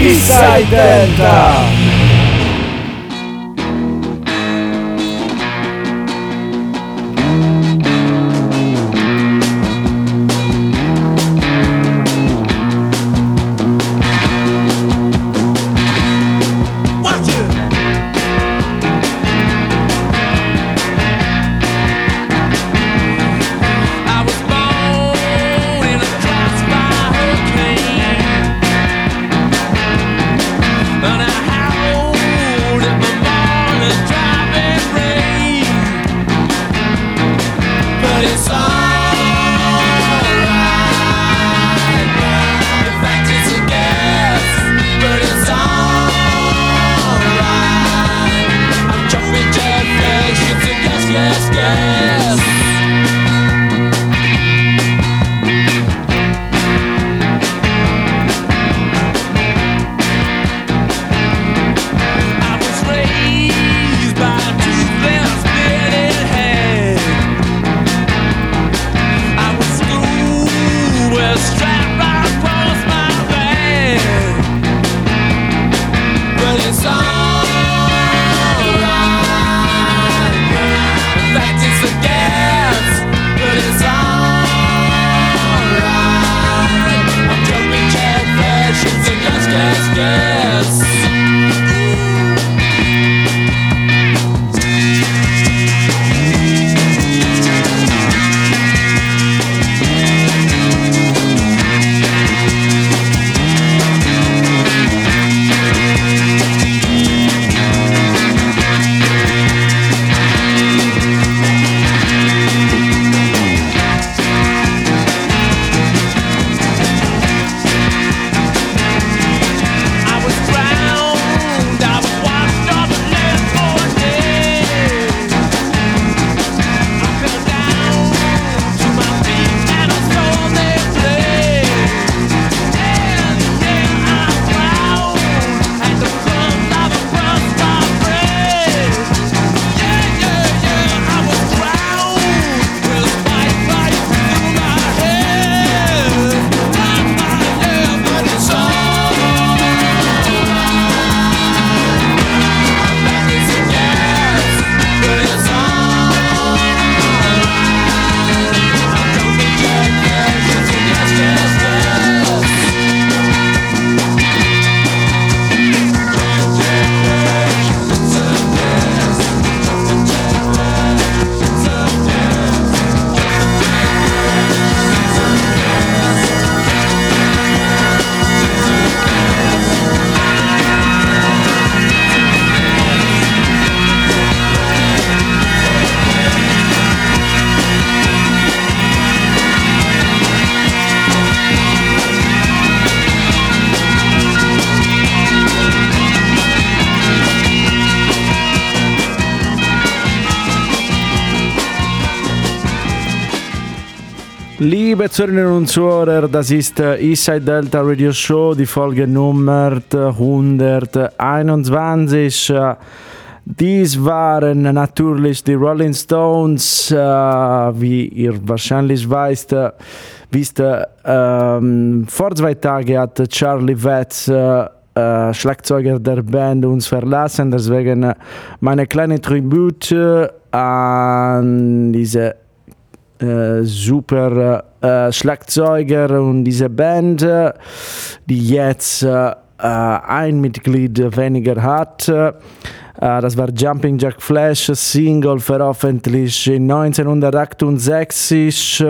Inside Delta! Liebe Zuhörerinnen und Zuhörer, das ist der Eastside Delta Radio Show, die Folge Nummer 121. Dies waren natürlich die Rolling Stones, äh, wie ihr wahrscheinlich weißt. Wisst, ähm, vor zwei Tagen hat Charlie Watts, äh, äh, Schlagzeuger der Band, uns verlassen. Deswegen meine kleine Tribute an diese äh, super äh, Schlagzeuger und diese Band, die jetzt ein Mitglied weniger hat. Das war Jumping Jack Flash, Single veröffentlicht 1968.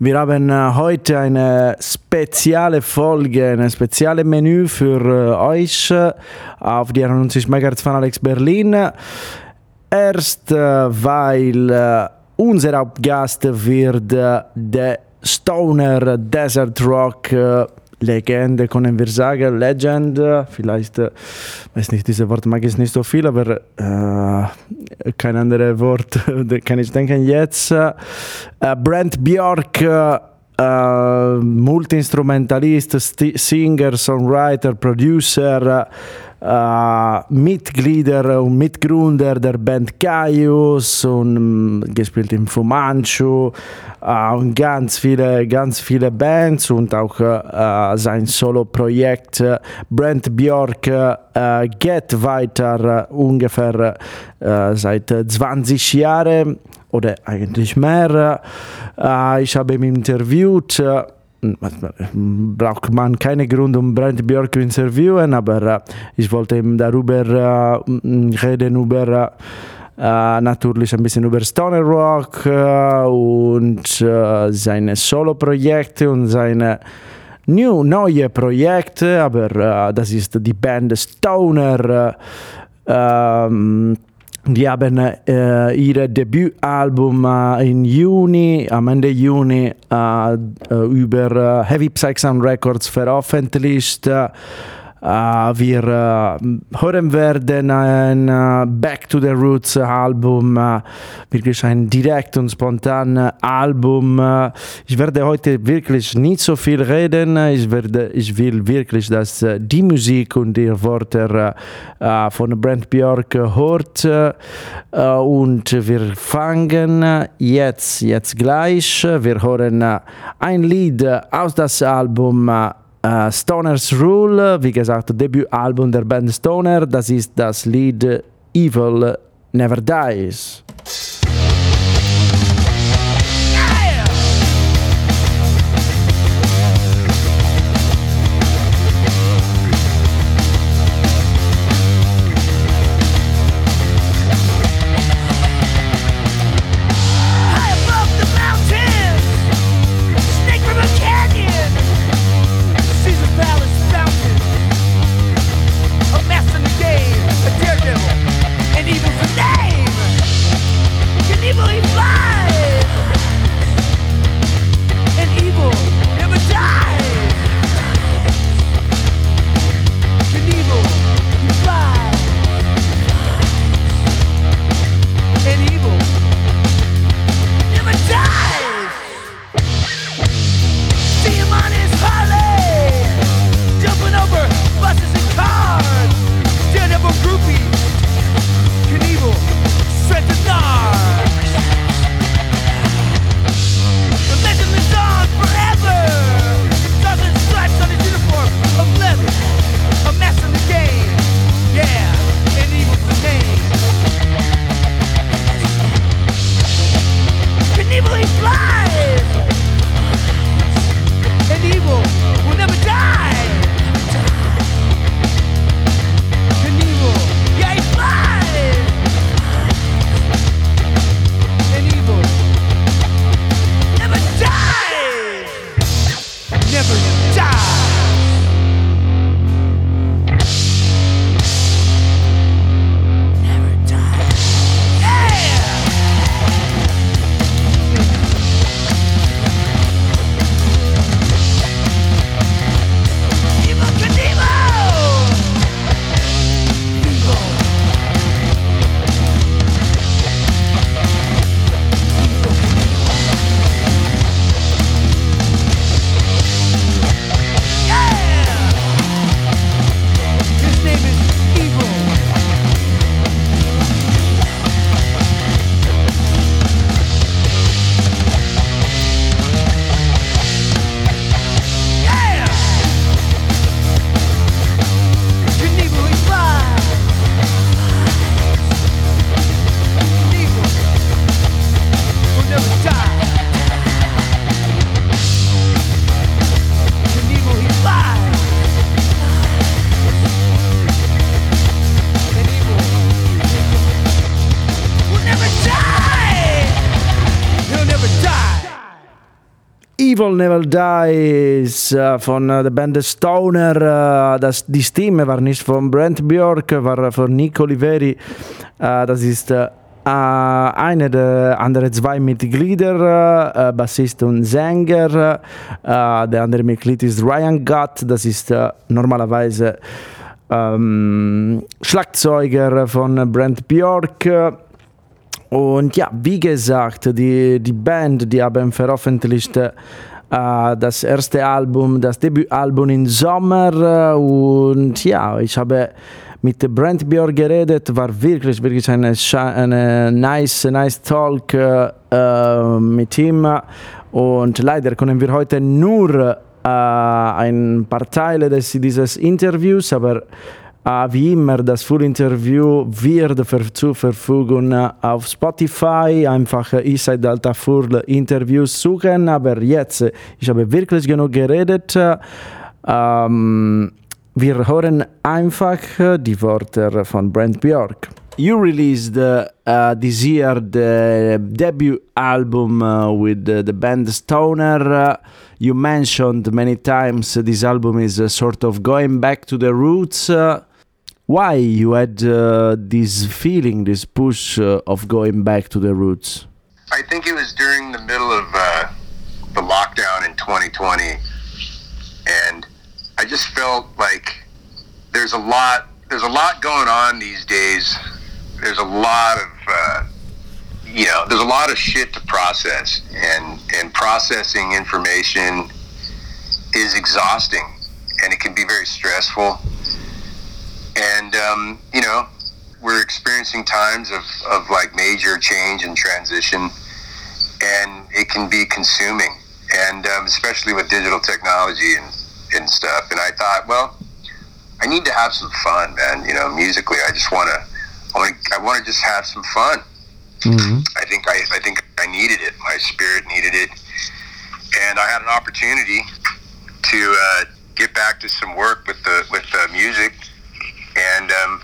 Wir haben heute eine spezielle Folge, ein spezielles Menü für euch auf die 91 MHz von Alex Berlin. Erst weil unser Hauptgast wird der Stoner Desert Rock Legende, können wir sagen, Legend, vielleicht, weiß nicht, dieses Wort mag ich nicht so viel, aber äh, kein anderes Wort kann ich denken jetzt. Äh, Brent Bjork, äh, Multiinstrumentalist, Singer, Songwriter, Producer, äh, Mitglieder und Mitgründer der Band Caius und äh, gespielt im Fumanchu äh, und ganz viele, ganz viele Bands und auch äh, sein Solo-Projekt äh, Brent Björk äh, geht weiter ungefähr seit 20 Jahren oder eigentlich mehr. ich habe ihn interviewt braucht man keine Grund, um Brent Björk zu interviewen, aber äh, ich wollte ihm darüber äh, reden, über äh, natürlich ein bisschen über Stoner Rock und seine Solo-Projekte und seine new, neue Projekte, aber das ist die Band Stoner. Ähm, die haben äh, ihr Debütalbum äh, im Juni, am Ende Juni, äh, über äh, Heavy Psych Sound Records veröffentlicht. Uh, wir uh, hören werden ein uh, Back to the Roots Album, wirklich ein direkt und spontan Album. ich werde heute wirklich nicht so viel reden. Ich, werde, ich will wirklich, dass die Musik und die Worte von Brent Björk hört. und wir fangen jetzt, jetzt gleich. Wir hören ein Lied aus das Album Uh, Stoner's Rule, wie gesagt, Debütalbum der Band Stoner, das ist das Lied Evil Never Dies. Evil Never Dies uh, von uh, der Band Stoner. Uh, das, die Stimme war nicht von Brent Björk, war von Nico Oliveri. das ist einer der anderen zwei Mitglieder, Bassist und Sänger. der andere Mitglied ist Ryan Gutt, das ist normalerweise ähm, Schlagzeuger von Brent Björk. Und ja, wie gesagt, die, die Band, die haben veröffentlicht äh, das erste Album, das Debütalbum im Sommer und ja, ich habe mit Brent Björk geredet, war wirklich, wirklich eine, eine nice, nice Talk äh, mit ihm. Und leider können wir heute nur äh, ein paar Teile des, dieses Interviews, aber äh, wie immer, das Full-Interview wird zur Verfügung auf Spotify. Einfach äh, ich seid Alta Full Interviews suchen, aber jetzt, ich habe wirklich genug geredet. Ähm, wir hören einfach die Worte von Brent Björk. You released uh, uh, this year the debut album uh, with the band Stoner. you mentioned many times this album is sort of going back to the roots. Why you had uh, this feeling, this push uh, of going back to the roots? I think it was during the middle of uh, the lockdown in 2020, and I just felt like there's a lot there's a lot going on these days. There's a lot of uh, you know there's a lot of shit to process, and and processing information is exhausting, and it can be very stressful and um, you know we're experiencing times of, of like major change and transition and it can be consuming and um, especially with digital technology and, and stuff and i thought well i need to have some fun man you know musically i just want to I want to I want to just have some fun. Mm-hmm. I think I, I think I needed it. My spirit needed it, and I had an opportunity to uh, get back to some work with the with the music and um,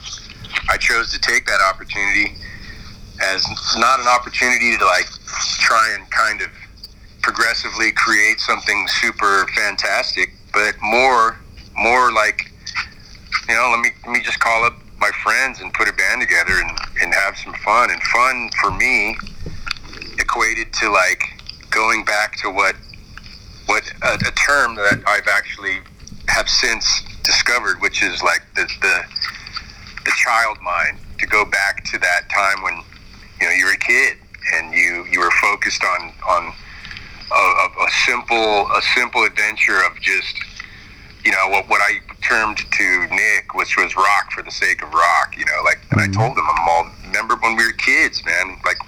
I chose to take that opportunity as not an opportunity to like try and kind of progressively create something super fantastic, but more more like you know let me let me just call up my friends and put a band together and, and have some fun. And fun for me equated to like going back to what what a, a term that I've actually have since discovered, which is like the, the the child mind to go back to that time when you know you were a kid and you you were focused on on a, a simple a simple adventure of just you know what what I termed to Nick, which was rock for the sake of rock. You know, like and I mm-hmm. told him I'm all remember when we were kids, man. Like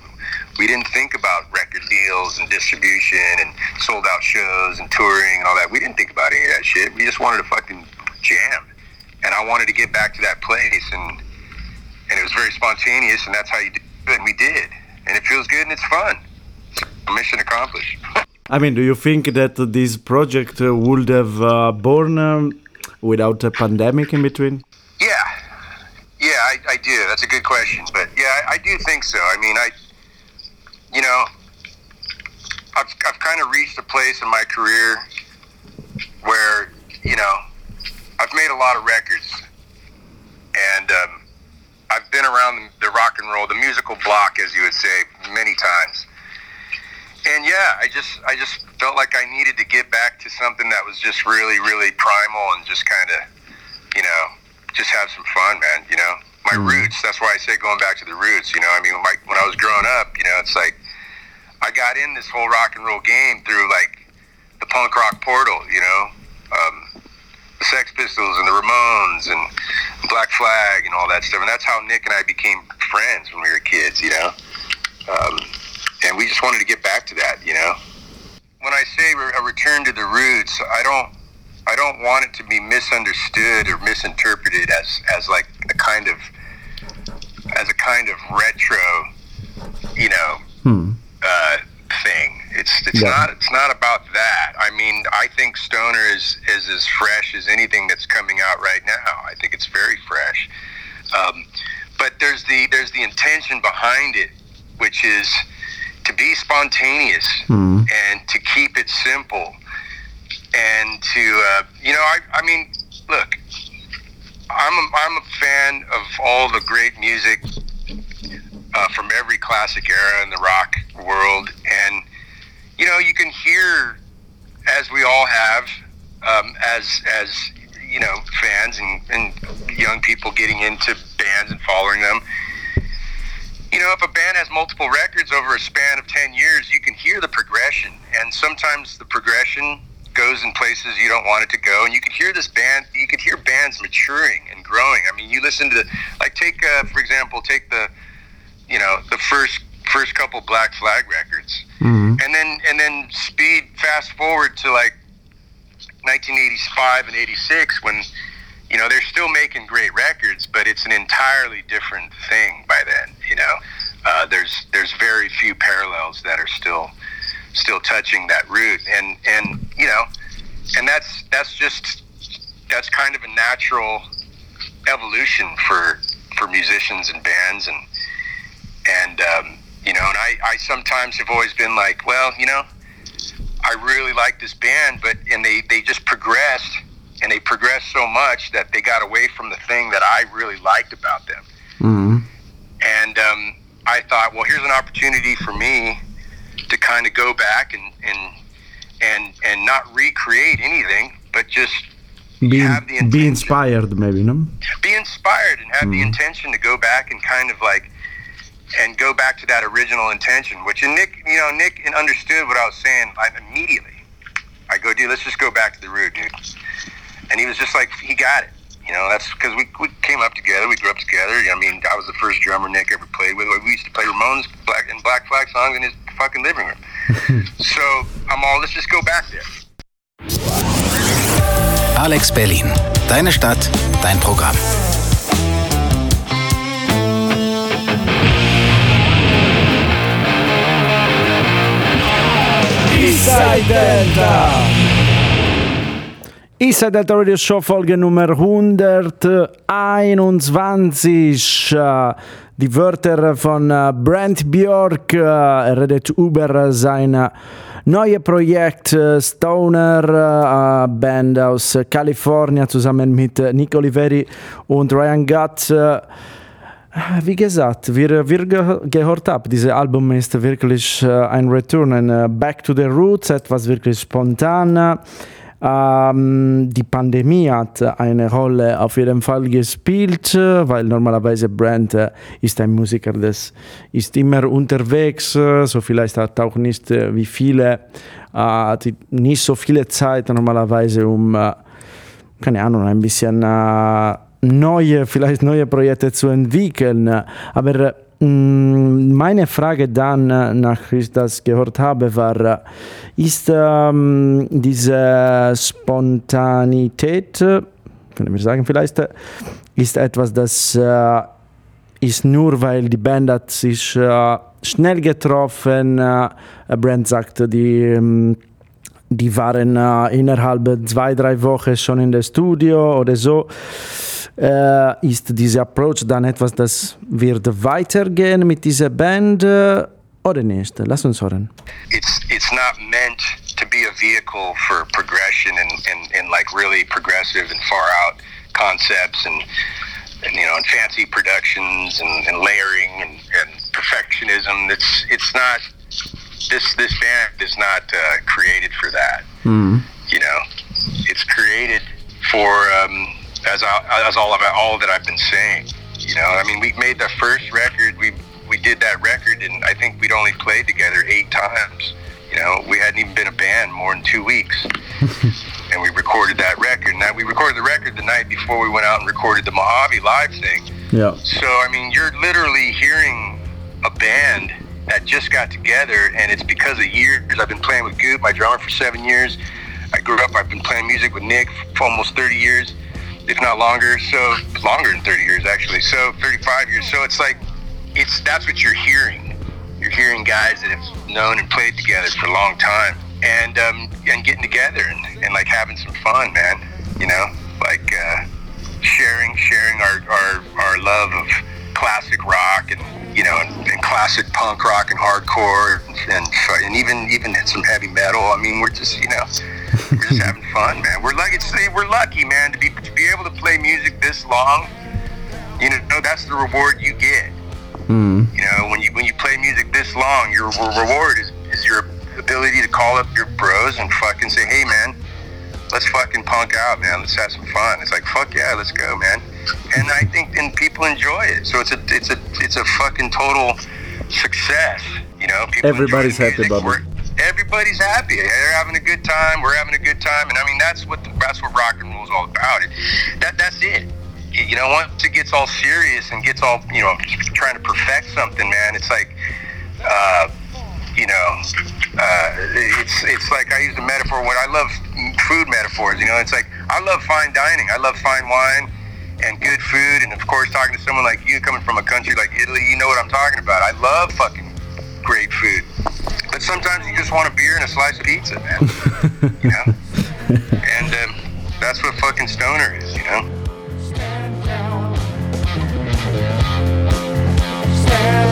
we didn't think about record deals and distribution and sold out shows and touring and all that. We didn't think about any of that shit. We just wanted to fucking jam and I wanted to get back to that place, and and it was very spontaneous, and that's how you do it. And we did, and it feels good and it's fun. mission accomplished. I mean, do you think that this project uh, would have uh, born um, without a pandemic in between? Yeah, yeah, I, I do. That's a good question, but yeah, I, I do think so. I mean, I, you know, I've I've kind of reached a place in my career where you know I've made a lot of records, and um, I've been around the rock and roll, the musical block, as you would say, many times. And yeah, I just I just felt like I needed to get back to something that was just really, really primal and just kind of, you know, just have some fun, man. You know, my mm. roots. That's why I say going back to the roots. You know, I mean, when, my, when I was growing up, you know, it's like I got in this whole rock and roll game through like the punk rock portal. You know, um, the Sex Pistols and the Ramones and Black Flag and all that stuff. And that's how Nick and I became friends when we were kids, you know. Um, and we just wanted to get back to that, you know. When I say a return to the roots, I don't, I don't want it to be misunderstood or misinterpreted as, as like a kind of, as a kind of retro, you know, hmm. Uh, thing. It's it's yeah. not it's not about that. I mean, I think Stoner is is as fresh as anything that's coming out right now. I think it's very fresh. Um, but there's the there's the intention behind it, which is to be spontaneous mm. and to keep it simple and to uh, you know I I mean look I'm a, I'm a fan of all the great music uh, from every classic era in the rock world, and you know you can hear, as we all have, um, as as you know fans and, and young people getting into bands and following them. You know, if a band has multiple records over a span of ten years, you can hear the progression, and sometimes the progression goes in places you don't want it to go, and you could hear this band. You could hear bands maturing and growing. I mean, you listen to like take uh, for example, take the you know the first first couple Black Flag records, mm-hmm. and then and then speed fast forward to like 1985 and 86 when you know they're still making great records, but it's an entirely different thing by then. You know, uh, there's there's very few parallels that are still still touching that root, and and you know, and that's that's just that's kind of a natural evolution for for musicians and bands and and um, you know and I, I sometimes have always been like well you know I really like this band but and they they just progressed and they progressed so much that they got away from the thing that I really liked about them mm-hmm. and um, I thought well here's an opportunity for me to kind of go back and and and and not recreate anything but just be, have the be inspired maybe no be inspired and have mm. the mm-hmm. intention to go back and kind of like and go back to that original intention which and nick you know nick understood what i was saying I, immediately. I go dude let's just go back to the root dude. And he was just like he got it. You know that's because we, we came up together we grew up together. I mean i was the first drummer nick ever played with. We used to play ramones black and black flag songs in his fucking living room. So i'm all let's just go back there. Alex Berlin. Deine Stadt, dein Programm. Eastside Delta. Radio Show Folge Nummer 121. Die Wörter von Brent Björk. Er redet über seine neue Projekt äh, Stoner, äh, Band aus Kalifornien, zusammen mit äh, Nick Oliveri und Ryan Gutt. Wie gesagt, wir, wir gehört haben, dieses Album ist wirklich ein Return, ein Back to the Roots, etwas wirklich spontan. Ähm, die Pandemie hat eine Rolle auf jeden Fall gespielt, weil normalerweise Brand äh, ist ein Musiker, der ist immer unterwegs, so vielleicht hat auch nicht äh, wie viele, äh, nicht so viele Zeit normalerweise, um, äh, keine Ahnung, ein bisschen äh, neue, vielleicht neue Projekte zu entwickeln. Aber Mm, meine Frage dann, äh, nach ich das gehört habe, war, ist ähm, diese Spontanität, können wir sagen vielleicht, ist etwas, das äh, ist nur, weil die Band hat sich äh, schnell getroffen, äh, Brand sagte, die ähm, die waren äh, innerhalb zwei, drei Wochen schon in der Studio oder so. Äh, ist dieser Approach dann etwas, das wird weitergehen mit dieser Band äh, oder nicht? Lass uns hören. It's, it's not meant to be a vehicle for progression and, and, and like really progressive and far out concepts and, and you know and fancy productions and, and layering and, and perfectionism. It's it's not this this band is not uh, created for that. Mm. You know, it's created for um, as I, as all of all that I've been saying. You know, I mean, we made the first record. We we did that record, and I think we'd only played together eight times. You know, we hadn't even been a band more than two weeks, and we recorded that record. Now we recorded the record the night before we went out and recorded the Mojave live thing. Yeah. So I mean, you're literally hearing a band that just got together, and it's because of years I've been playing with Goop, my drummer, for seven years. I grew up. I've been playing music with Nick for almost 30 years, if not longer. So longer than 30 years, actually. So 35 years. So it's like it's that's what you're hearing. You're hearing guys that have known and played together for a long time, and um, and getting together and, and like having some fun, man. You know, like uh, sharing sharing our, our our love of classic rock and you know, and, and classic punk rock and hardcore, and and even even some heavy metal. I mean, we're just you know, just having fun, man. We're lucky. We're lucky, man, to be to be able to play music this long. You know, that's the reward you get. Mm. You know, when you when you play music this long, your reward is is your ability to call up your bros and fucking say, hey, man, let's fucking punk out, man. Let's have some fun. It's like, fuck yeah, let's go, man and I think and people enjoy it. So it's a it's a it's a fucking total success. You know, people everybody's happy about it. Everybody's happy. They're having a good time. We're having a good time, and I mean that's what the, that's what rock and roll is all about. It that that's it. You know, once it gets all serious and gets all you know trying to perfect something, man, it's like. Uh, you know, uh, it's it's like I use a metaphor when I love food metaphors. You know, it's like I love fine dining. I love fine wine and good food, and of course, talking to someone like you coming from a country like Italy, you know what I'm talking about. I love fucking great food, but sometimes you just want a beer and a slice of pizza, man. you know, and um, that's what fucking stoner is. You know. Stand down. Stand Die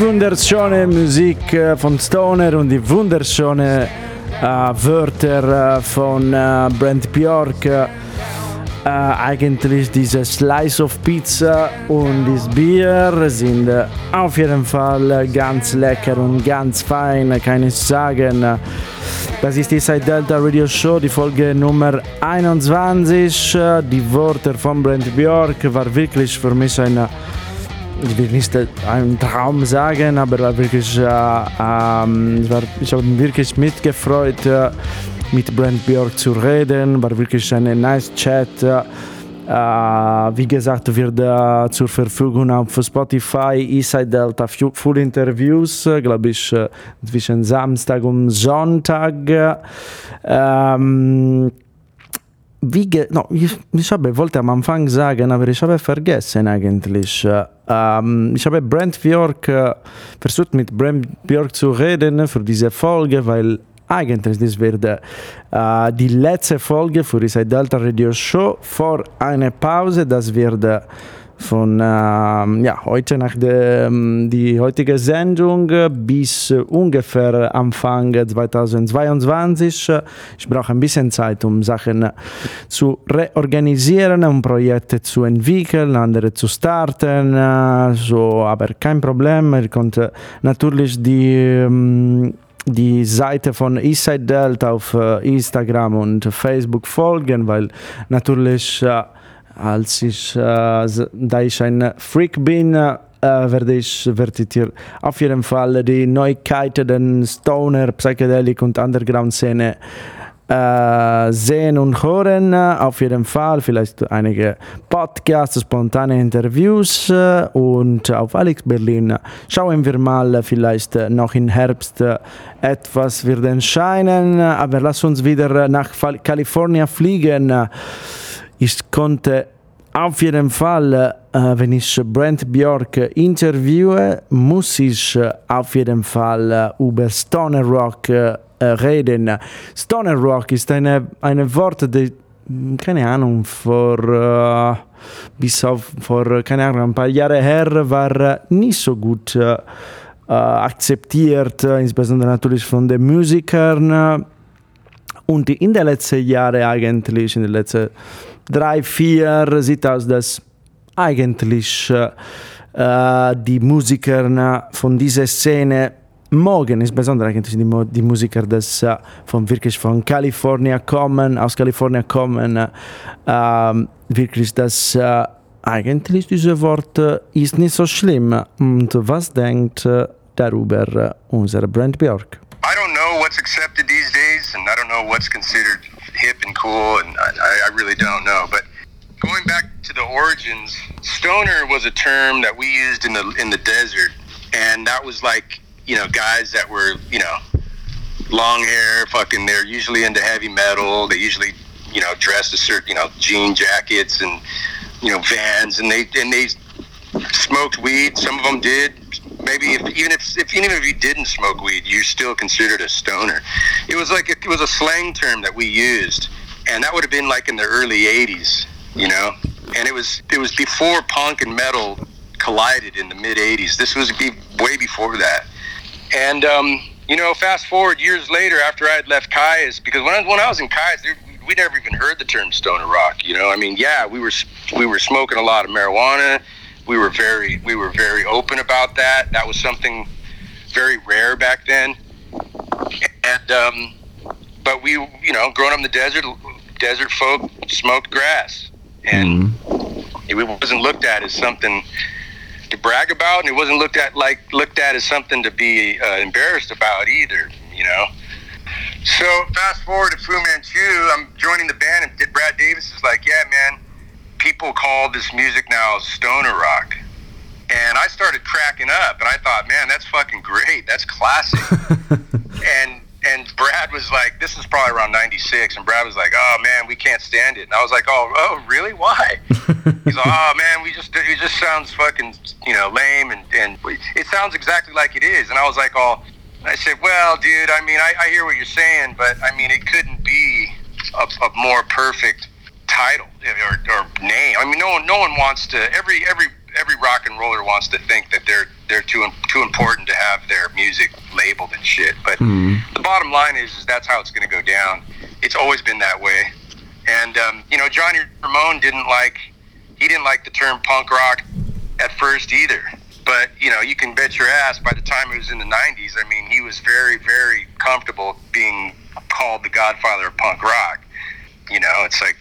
wunderschöne Musik äh, von Stoner und die wunderschöne äh, Wörter äh, von äh, Brent Bjork. Äh, eigentlich diese Slice of Pizza und das Bier sind äh, auf jeden Fall ganz lecker und ganz fein, kann ich sagen. Das ist die Side Delta Radio Show, die Folge Nummer 21. Die Worte von Brent Bjork war wirklich für mich eine ich will nicht einen Traum sagen, aber wirklich, äh, ähm, war, ich habe wirklich mitgefreut, äh, mit Brent Björk zu reden. War wirklich ein nice Chat. Äh, wie gesagt, wird äh, zur Verfügung auf Spotify, Eastside Delta Full Interviews, äh, glaube ich, äh, zwischen Samstag und Sonntag. Ähm, wie no, ich, ich habe wollte am Anfang sagen, aber ich habe vergessen eigentlich. Ähm, ich habe Brent Björk äh, versucht mit Brent Björk zu reden für diese Folge, weil eigentlich das wird äh, die letzte Folge für diese Delta Radio Show vor einer Pause. Das wird von äh, ja, heute nach der ähm, die heutige Sendung bis ungefähr Anfang 2022. Ich brauche ein bisschen Zeit, um Sachen zu reorganisieren, um Projekte zu entwickeln, andere zu starten. So, aber kein Problem. Ihr könnt natürlich die ähm, die Seite von Eastside Delta auf äh, Instagram und Facebook folgen, weil natürlich äh, als ich, äh, da ich ein Freak bin, äh, werde ich, werdet ihr auf jeden Fall die Neuigkeiten der Stoner, Psychedelic und Underground-Szene äh, sehen und hören. Auf jeden Fall vielleicht einige Podcasts, spontane Interviews äh, und auf Alex Berlin schauen wir mal, vielleicht noch im Herbst etwas wird erscheinen. Aber lass uns wieder nach Kalifornien fliegen. Ich konnte auf jeden Fall, äh, wenn ich Brent Björk interviewe, muss ich auf jeden Fall äh, über Stoner Rock äh, reden. Stoner Rock ist eine, eine Wort, die, keine Ahnung, vor, äh, bis auf vor, keine Ahnung, ein paar Jahre her war nicht so gut äh, akzeptiert, insbesondere natürlich von den Musikern. Und in den letzten Jahren eigentlich, in den letzten drei, vier sieht aus, dass eigentlich äh, die Musiker von dieser Szene mögen, insbesondere eigentlich die, die Musiker, des, uh, von wirklich von Kalifornien kommen, aus Kalifornien kommen, uh, wirklich das uh, eigentlich dieses Wort ist nicht so schlimm. Und was denkt darüber unser Brent Björk? I don't know what's accepted these days and I don't know what's considered hip and cool, and I, I really don't know. But going back to the origins, stoner was a term that we used in the in the desert, and that was like you know guys that were you know long hair, fucking. They're usually into heavy metal. They usually you know dressed a certain you know jean jackets and you know vans, and they and they smoked weed. Some of them did maybe if, even if, if even if you didn't smoke weed, you're still considered a stoner. It was like it was a slang term that we used, and that would have been like in the early '80s, you know. And it was it was before punk and metal collided in the mid '80s. This was be, way before that. And um, you know, fast forward years later, after I had left Kai's, because when I, when I was in Kai's, we never even heard the term stoner rock. You know, I mean, yeah, we were we were smoking a lot of marijuana we were very we were very open about that. That was something very rare back then. And um, but we you know growing up in the desert, desert folk smoked grass, and mm-hmm. it wasn't looked at as something to brag about, and it wasn't looked at like looked at as something to be uh, embarrassed about either. You know. So fast forward to Fu Manchu, I'm joining the band, and Brad Davis is like, "Yeah, man." People call this music now stoner rock. And I started cracking up, and I thought, man, that's fucking great. That's classic. and and Brad was like, this is probably around '96, and Brad was like, oh man, we can't stand it. And I was like, oh, oh, really? Why? He's like, oh man, we just it just sounds fucking you know lame, and and it sounds exactly like it is. And I was like, oh, I said, well, dude, I mean, I, I hear what you're saying, but I mean, it couldn't be a, a more perfect title or, or name. I mean, no one no one wants to. Every every every rock and roller wants to think that they're they're too too important to have their music labeled and shit. But mm. the bottom line is, is that's how it's going to go down. It's always been that way. And um, you know, Johnny Ramone didn't like he didn't like the term punk rock at first either. But you know, you can bet your ass by the time it was in the '90s, I mean, he was very, very comfortable being called the Godfather of punk rock. You know, it's like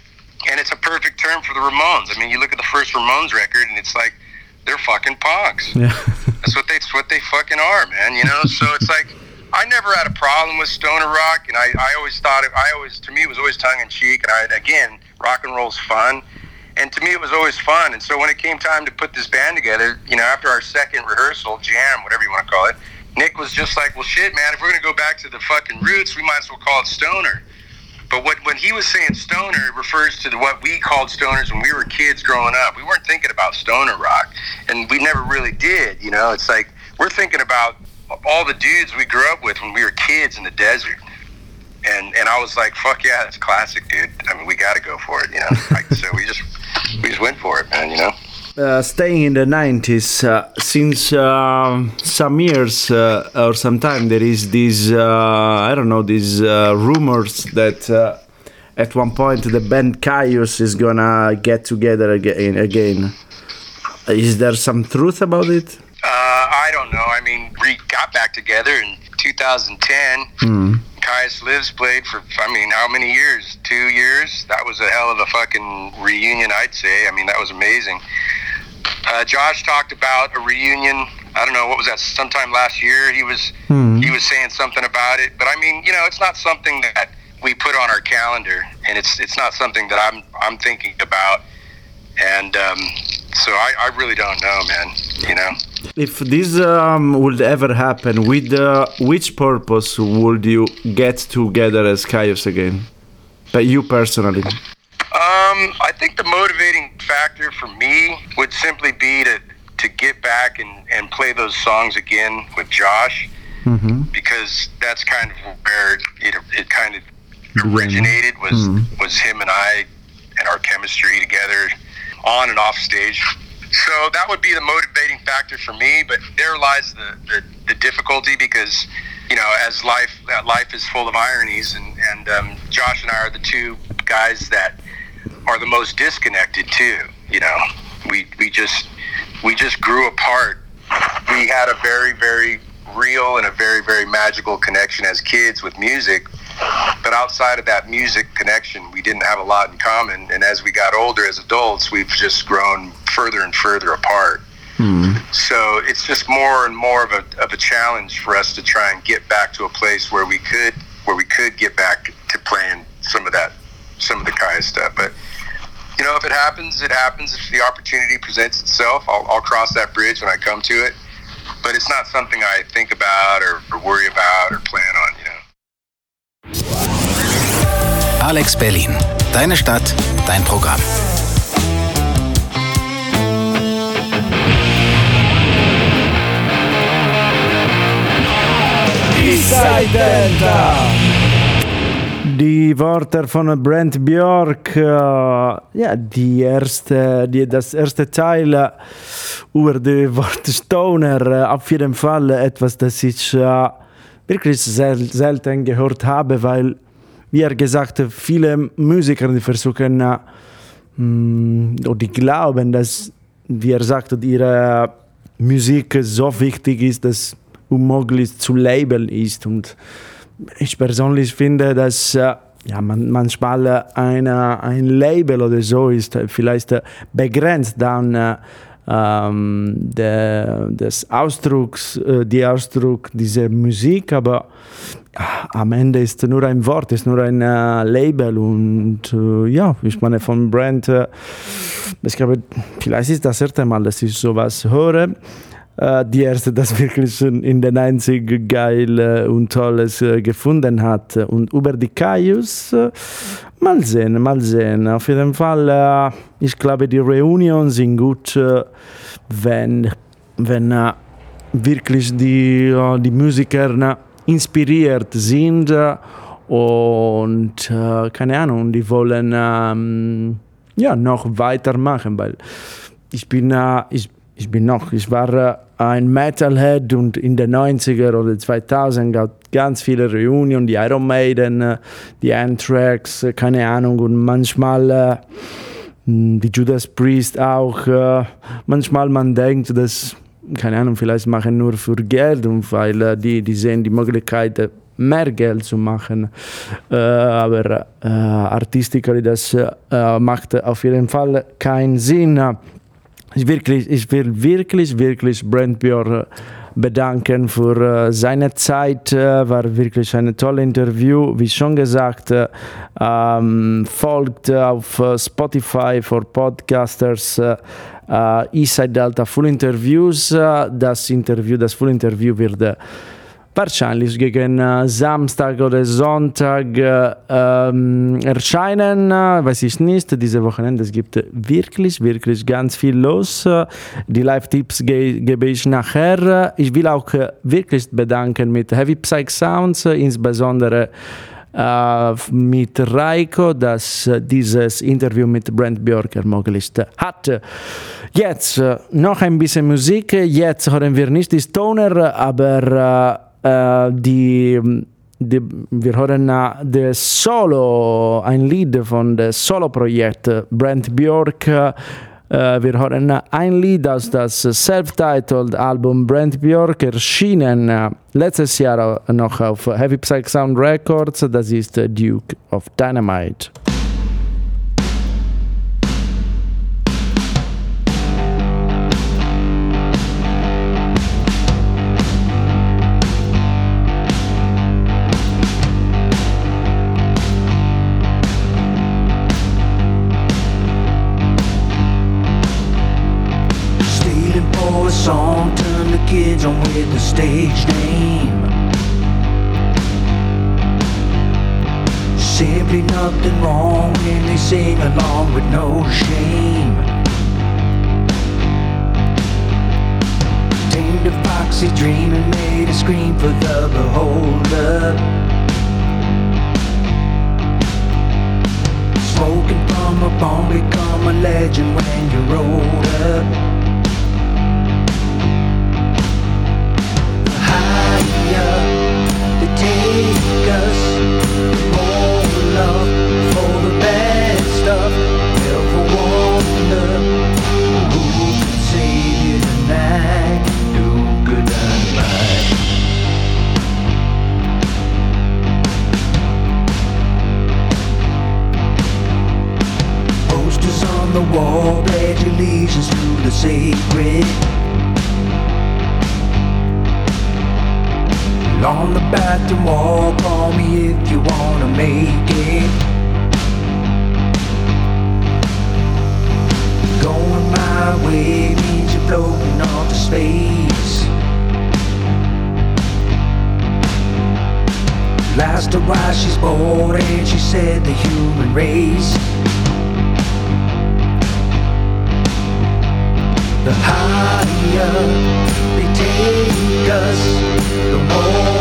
and it's a perfect term for the Ramones. I mean, you look at the first Ramones record, and it's like they're fucking punks. Yeah. that's what they that's what they fucking are, man. You know, so it's like I never had a problem with stoner rock, and I, I always thought it. I always to me it was always tongue in cheek, and I again rock and roll's fun. And to me, it was always fun. And so when it came time to put this band together, you know, after our second rehearsal, jam, whatever you want to call it, Nick was just like, "Well, shit, man. If we're gonna go back to the fucking roots, we might as well call it stoner." But what when he was saying stoner, it refers to what we called stoners when we were kids growing up. We weren't thinking about stoner rock, and we never really did. You know, it's like we're thinking about all the dudes we grew up with when we were kids in the desert. And and I was like, fuck yeah, that's classic, dude. I mean, we got to go for it, you know. like, so we just we just went for it, man. You know. Uh, staying in the 90s, uh, since uh, some years uh, or some time, there is these, uh, I don't know, these uh, rumors that at one point the band Caius is gonna get together again. again. Is there some truth about it? I don't know. I mean, we got back together in 2010. Mm. Caius Lives played for, I mean, how many years? Two years? That was a hell of a fucking reunion, I'd say. I mean, that was amazing. Uh, Josh talked about a reunion. I don't know what was that. Sometime last year, he was hmm. he was saying something about it. But I mean, you know, it's not something that we put on our calendar, and it's it's not something that I'm I'm thinking about. And um, so I, I really don't know, man. You know. If this um, would ever happen, with uh, which purpose would you get together as Caius again? But you personally. Um, I think the motivating factor for me would simply be to to get back and, and play those songs again with Josh mm-hmm. because that's kind of where it, it kind of originated was mm-hmm. was him and I and our chemistry together on and off stage. So that would be the motivating factor for me. But there lies the, the, the difficulty because you know as life life is full of ironies and and um, Josh and I are the two guys that are the most disconnected too. You know, we we just we just grew apart. We had a very very real and a very very magical connection as kids with music, but outside of that music connection, we didn't have a lot in common. And as we got older as adults, we've just grown further and further apart. Mm. So it's just more and more of a, of a challenge for us to try and get back to a place where we could where we could get back to playing some of that some of the Kaya stuff. But you know, if it happens, it happens. If the opportunity presents itself, I'll, I'll cross that bridge when I come to it. But it's not something I think about or, or worry about or plan on, you know. Alex Berlin. Deine Stadt, dein Programm. Eastside Delta. Die Worte von Brent Björk, äh, ja, die erste, die, das erste Teil über die Worte Stoner, äh, auf jeden Fall etwas, das ich äh, wirklich sel selten gehört habe, weil, wie er gesagt viele Musiker, versuchen, mm, oder glauben, dass, wie er sagt, ihre Musik so wichtig ist, dass unmöglich zu labeln ist und ich persönlich finde, dass äh, ja, man, manchmal eine, ein Label oder so ist vielleicht begrenzt dann äh, ähm, der, des Ausdrucks, äh, die Ausdruck dieser Musik, aber am Ende ist nur ein Wort, ist nur ein äh, Label und äh, ja, ich meine von Brand, äh, ich glaube, vielleicht ist das erste Mal, dass ich sowas höre. Äh, die erste das wirklich in den einzig geil äh, und tolles äh, gefunden hat. Und über die Caius, mal sehen, mal sehen. Auf jeden Fall, ich glaube, die Reunions sind gut, wenn, wenn wirklich die, die Musiker inspiriert sind und keine Ahnung, die wollen ähm, ja, noch weitermachen, weil ich bin, ich, ich bin noch, ich war ein Metalhead und in den 90er oder 2000 gab ganz viele Reunions, die Iron Maiden, äh, die Anthrax, äh, keine Ahnung, und manchmal äh, hm, die Judas Priest auch. Manchmal man denkt, dass, keine Ahnung, vielleicht machen nur für Geld und weil die, die sehen die Möglichkeit, mehr Geld zu machen. Äh, aber äh, artistisch, das äh, macht auf jeden Fall keinen Sinn. Ich, wirklich, ich will wirklich, wirklich Brent Björn bedanken für äh, seine Zeit. Äh, war wirklich ein tolles Interview. Wie schon gesagt, äh, ähm, folgt auf äh, Spotify für Podcasters äh, Eastside Delta Full Interviews. das Interview, das Full Interview wird wahrscheinlich gegen äh, Samstag oder Sonntag äh, ähm, erscheinen. Äh, weiß ich nicht. Diese Wochenende es gibt wirklich, wirklich ganz viel los. Die Live-Tipps ge gebe ich nachher. Ich will auch wirklich bedanken mit Heavy Psych Sounds, insbesondere äh, mit Reiko, dass dieses Interview mit Brent Björk ermöglicht hat. Jetzt noch ein bisschen Musik. Jetzt hören wir nicht die Stoner, aber äh, die, die, wir hören das Solo, ein Lied von dem Solo-Projekt Brent Björk. Äh, wir hören ein Lied aus das Self-Titled Album Brent Björk, erschienen äh, letztes Jahr noch auf Heavy Psych Sound Records. Das ist Duke of Dynamite. Stage name. Simply nothing wrong when they sing along with no shame. Tamed a foxy dream and made a scream for the beholder. Smoking from a bomb, become a legend when you're older. The wall pledge allegiance to the sacred. On the bathroom wall. Call me if you wanna make it. Going my way means you're floating off to space. Asked her why she's bored, and she said the human race. The higher they take us, the more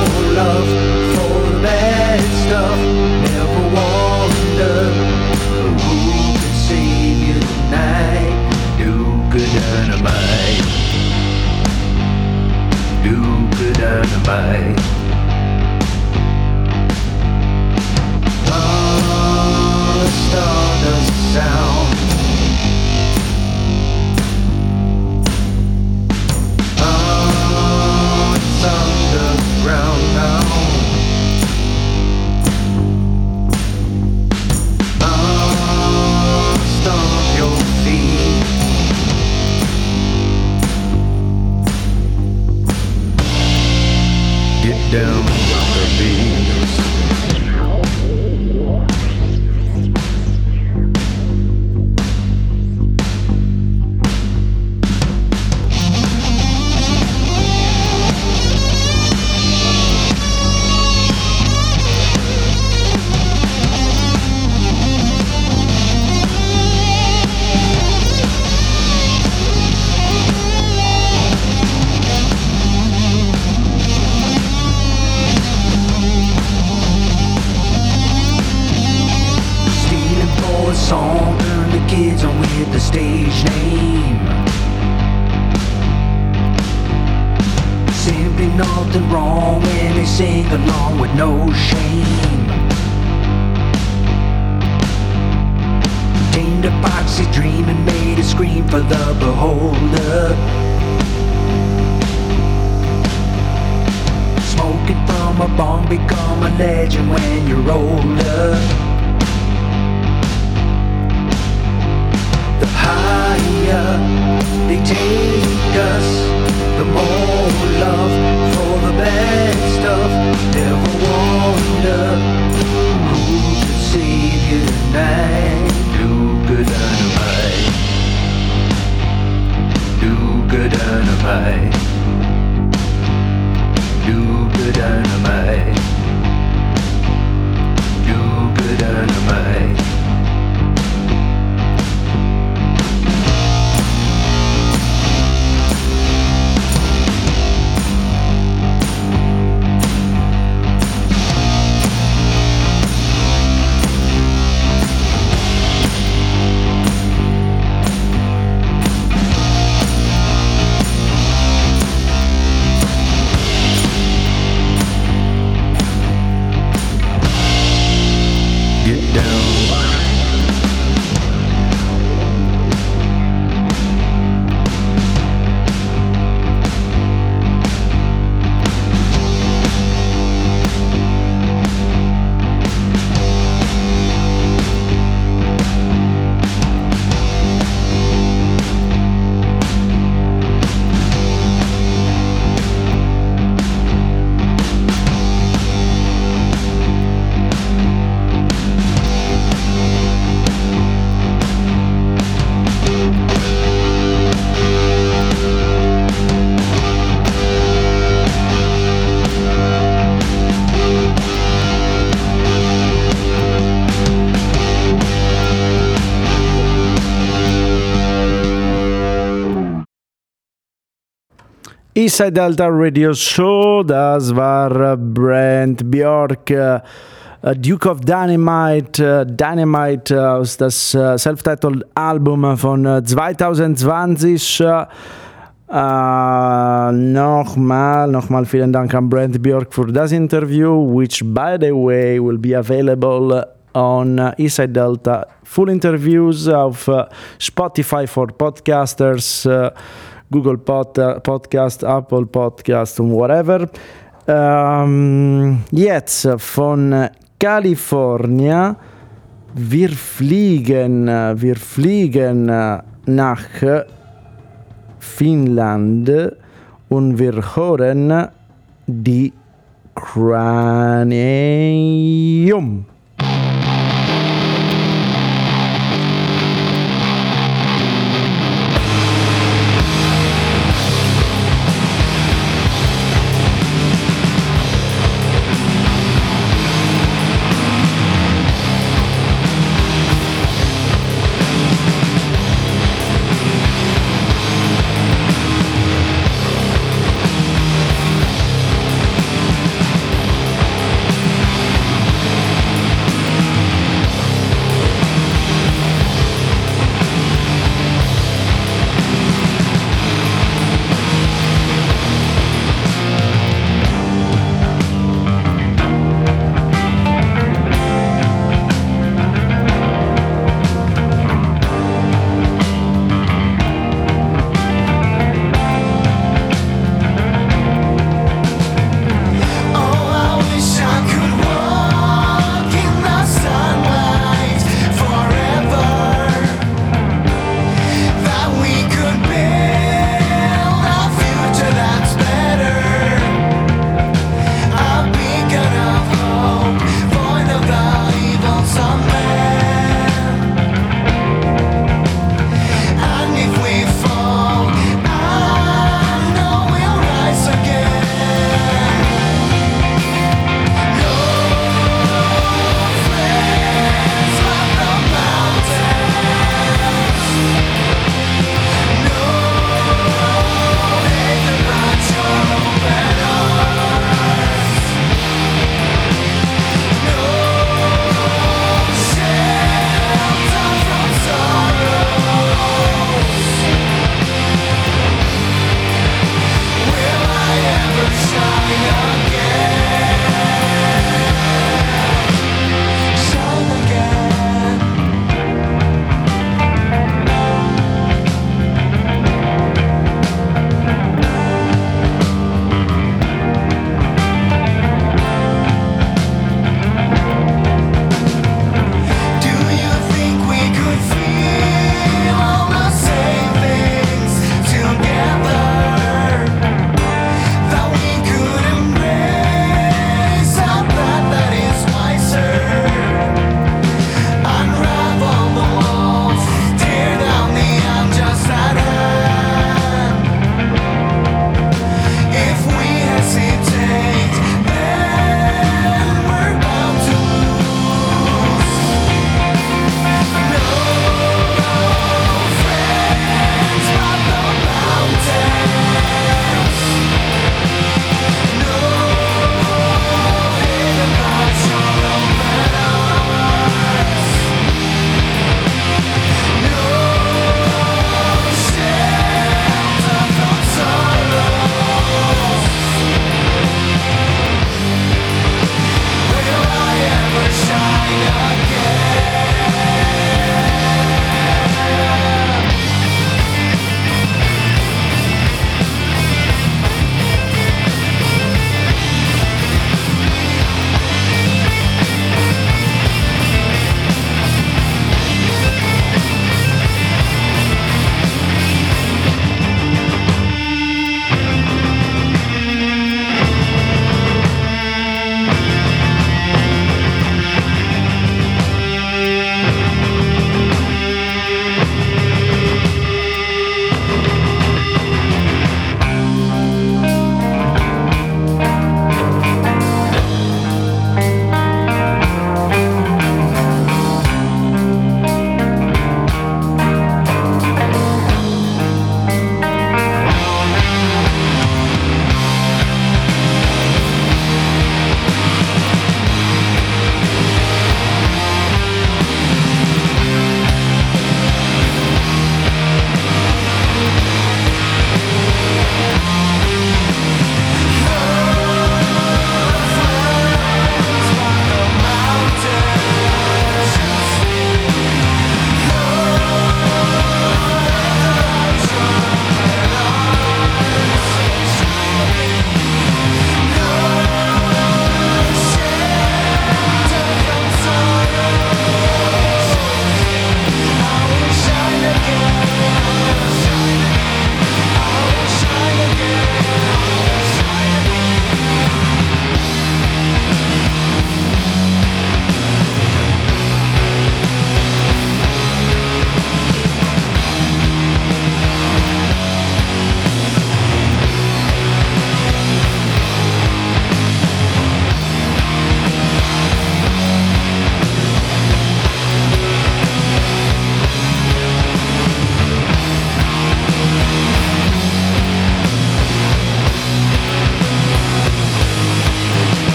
Eastside Delta Radio Show, das war Brand Björk. Duke of Dynamite, Dynamite aus das Self-Titled Album von 2020. Uh, nochmal, nochmal vielen Dank an Brent Björk für das Interview, which by the way will be available on uh, Eastside Delta. Full interviews auf uh, Spotify for podcasters, uh, Google Pod, Podcast, Apple Podcast und whatever. Um, jetzt von Kalifornien. Wir fliegen, wir fliegen nach Finnland und wir hören die Cranium.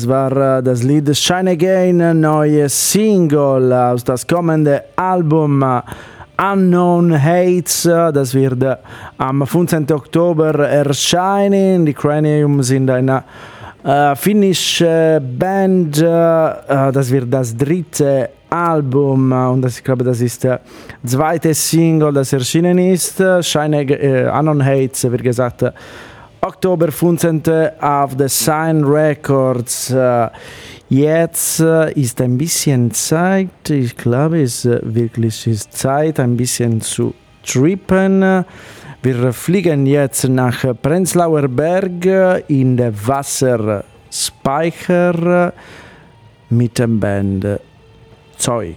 Das war das Lied Shine Again, ein neues Single aus das kommende Album Unknown Hates, das wird am 15. Oktober erscheinen. Die Cranium sind eine äh, finnische Band, äh, das wird das dritte Album und das, ich glaube, das ist der zweite Single, das erschienen ist. Shine, äh, Unknown Hates, wie gesagt, Oktober 15. auf The Sign Records. Jetzt ist ein bisschen Zeit, ich glaube, es wirklich ist Zeit, ein bisschen zu trippen. Wir fliegen jetzt nach Prenzlauer Berg in den Wasserspeicher mit dem Band Zeug.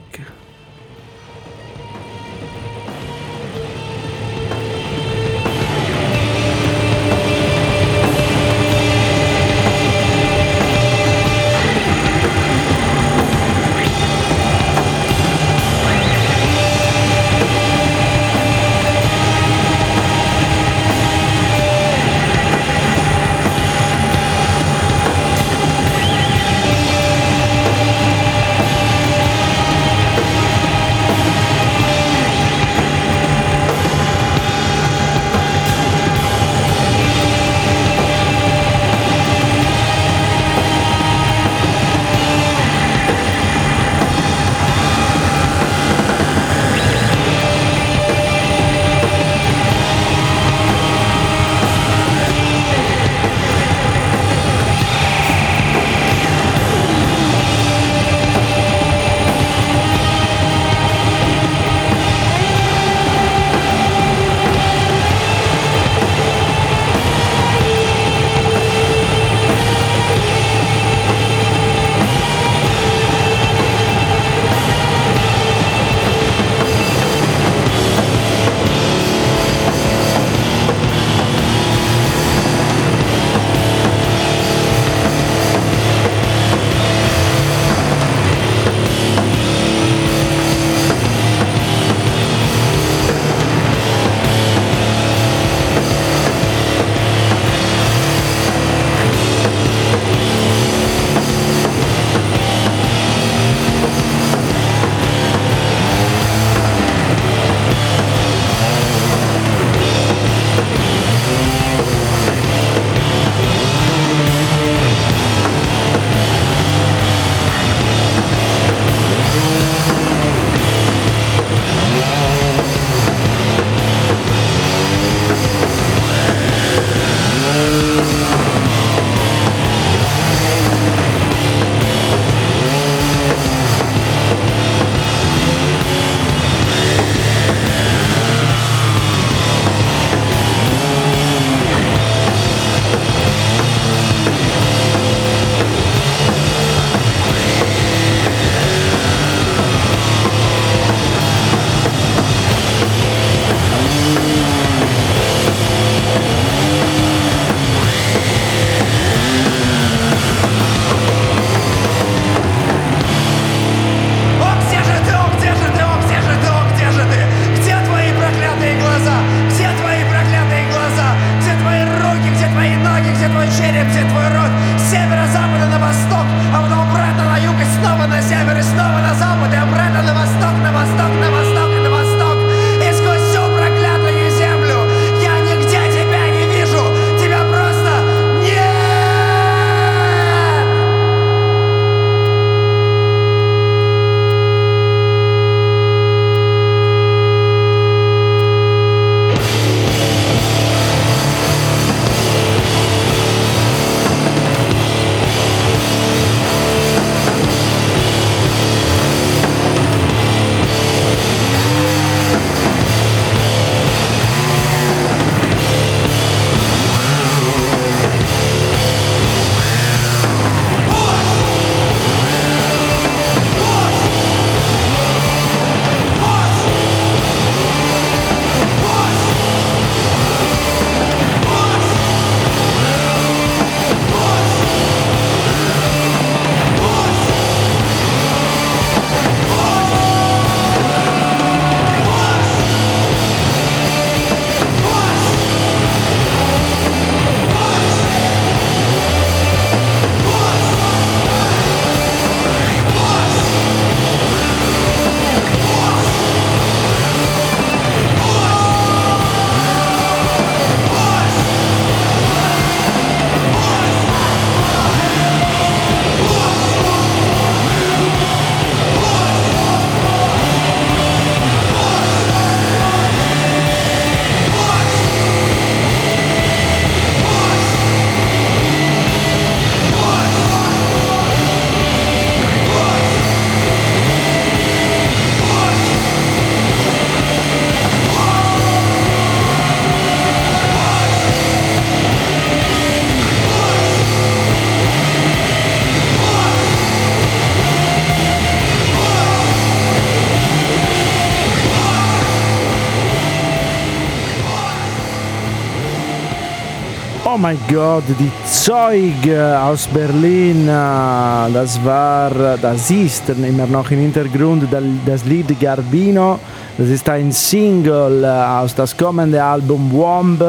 Mein Gott, die Zeug aus Berlin, das war, das ist immer noch im Hintergrund das Lied Garbino. Das ist ein Single aus das kommende Album Womb.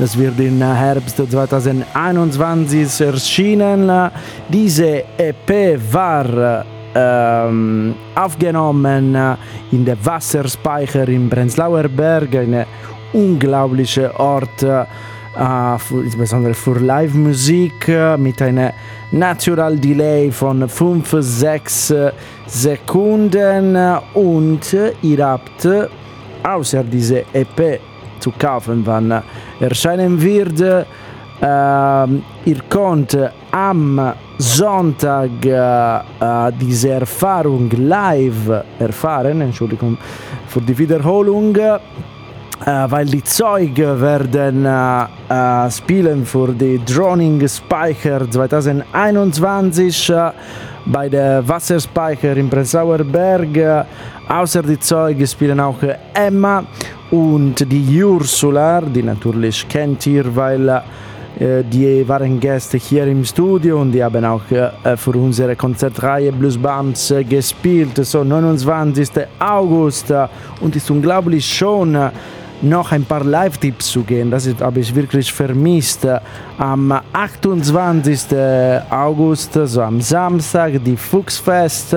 Das wird im Herbst 2021 erschienen. Diese EP war ähm, aufgenommen in der Wasserspeicher in Prenzlauer Berg, ein unglaublicher Ort Uh, für, insbesondere für Live-Musik uh, mit einem Natural Delay von 5-6 Sekunden und ihr habt außer diese EP zu kaufen, wann erscheinen wird, uh, ihr könnt am Sonntag diese Erfahrung live erfahren, Entschuldigung für die Wiederholung. Uh, weil die Zeuge werden uh, uh, spielen für die Droning Speicher 2021 bei der Wasserspeicher in Prenzlauer Berg. außer die Zeuge spielen auch Emma und die Ursula, die natürlich kennt ihr, weil die waren Gäste hier im Studio und die haben auch für unsere Konzertreihe Blues Bumps gespielt. So 29. August und ist unglaublich schon noch ein paar Live-Tipps zu gehen. Das habe ich wirklich vermisst. Am 28. August, so am Samstag, die Fuchsfest,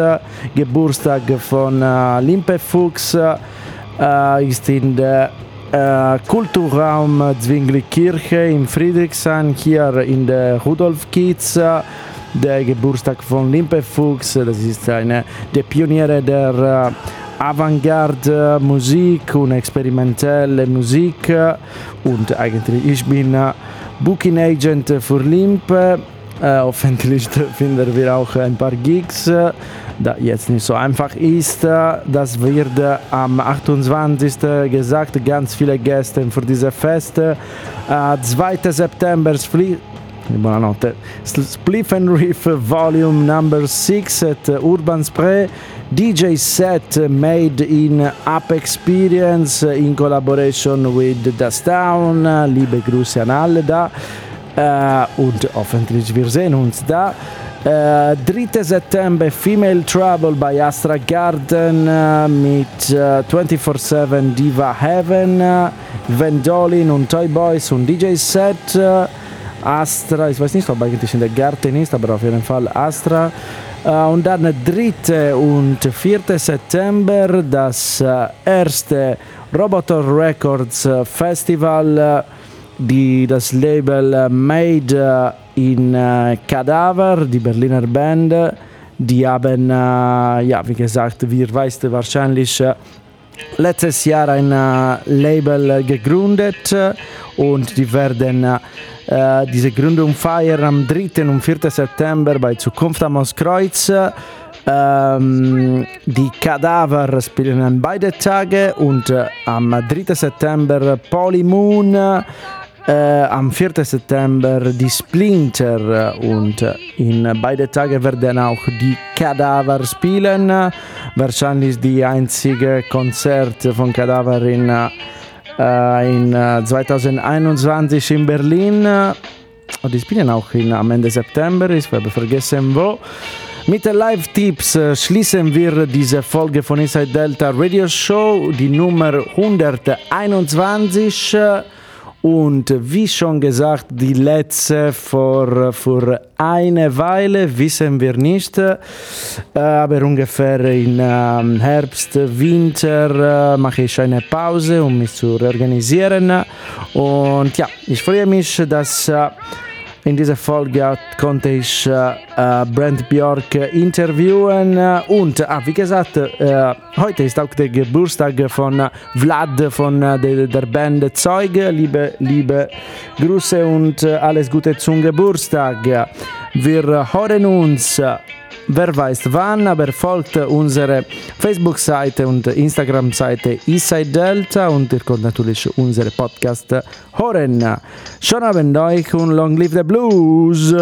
Geburtstag von äh, Limpe Fuchs, äh, ist in der äh, Kulturraum Zwingli-Kirche in Friedrichshain, hier in der Rudolf-Kiez der Geburtstag von Limpe Fuchs. Das ist eine der Pioniere der Avantgarde Musik und experimentelle Musik und eigentlich ich bin Booking Agent für Limp. Äh, hoffentlich finden wir auch ein paar Gigs, da jetzt nicht so einfach ist. Das wird am 28. gesagt, ganz viele Gäste für diese Feste. Äh, 2. September Buonanotte. Spliff and Riff Volume Number 6 at Urban Spray. DJ set made in Up Experience in collaboration with Dustown. Liebe Grüße an alle da. Uh, und hoffentlich wir sehen uns da. Uh, 3. September Female Trouble bei Astra Garden uh, mit 24-7 Diva Heaven, Vendolin und Toy Boys und DJ Set. Astra, ich weiß nicht, ob eigentlich in der Garten ist, aber auf jeden Fall Astra. Uh, und dann 3. und 4. September das uh, erste Roboter Records uh, Festival, die das Label Made in Cadaver, die Berliner Band, die haben, ja, wie gesagt, wie ihr weißt, wahrscheinlich letztes Jahr ein Label gegründet und die werden äh, diese Gründung feiern am 3. und 4. September bei Zukunft am Ostkreuz. Ähm, die Kadaver spielen an beide Tage und äh, am 3. September Polymoon, äh, am 4. September die Splinter und äh, in beide Tage werden auch die Kadaver spielen. Wahrscheinlich die einzige Konzert von Kadaver in äh, in 2021 äh, in Berlin. Und die spielen auch in, am Ende September, ich habe vergessen wo. Mit den Live-Tipps äh, schließen wir diese Folge von Inside Delta Radio Show, die Nummer 121. Und wie schon gesagt, die letzte für, für eine Weile, wissen wir nicht, äh, aber ungefähr im ähm, Herbst, Winter äh, mache ich eine Pause, um mich zu reorganisieren. Und ja, ich freue mich, dass äh, in dieser Folge konnte ich äh, Brent Björk interviewen und ah, wie gesagt, äh, heute ist auch der Geburtstag von Vlad von der, der Band Zeuge. Liebe, liebe Grüße und alles Gute zum Geburtstag. Wir hören uns wer weiß wann, aber folgt unsere Facebook-Seite und Instagram-Seite Eastside Delta und ihr könnt natürlich unsere Podcast hören. Schönen Abend euch und long live the blues!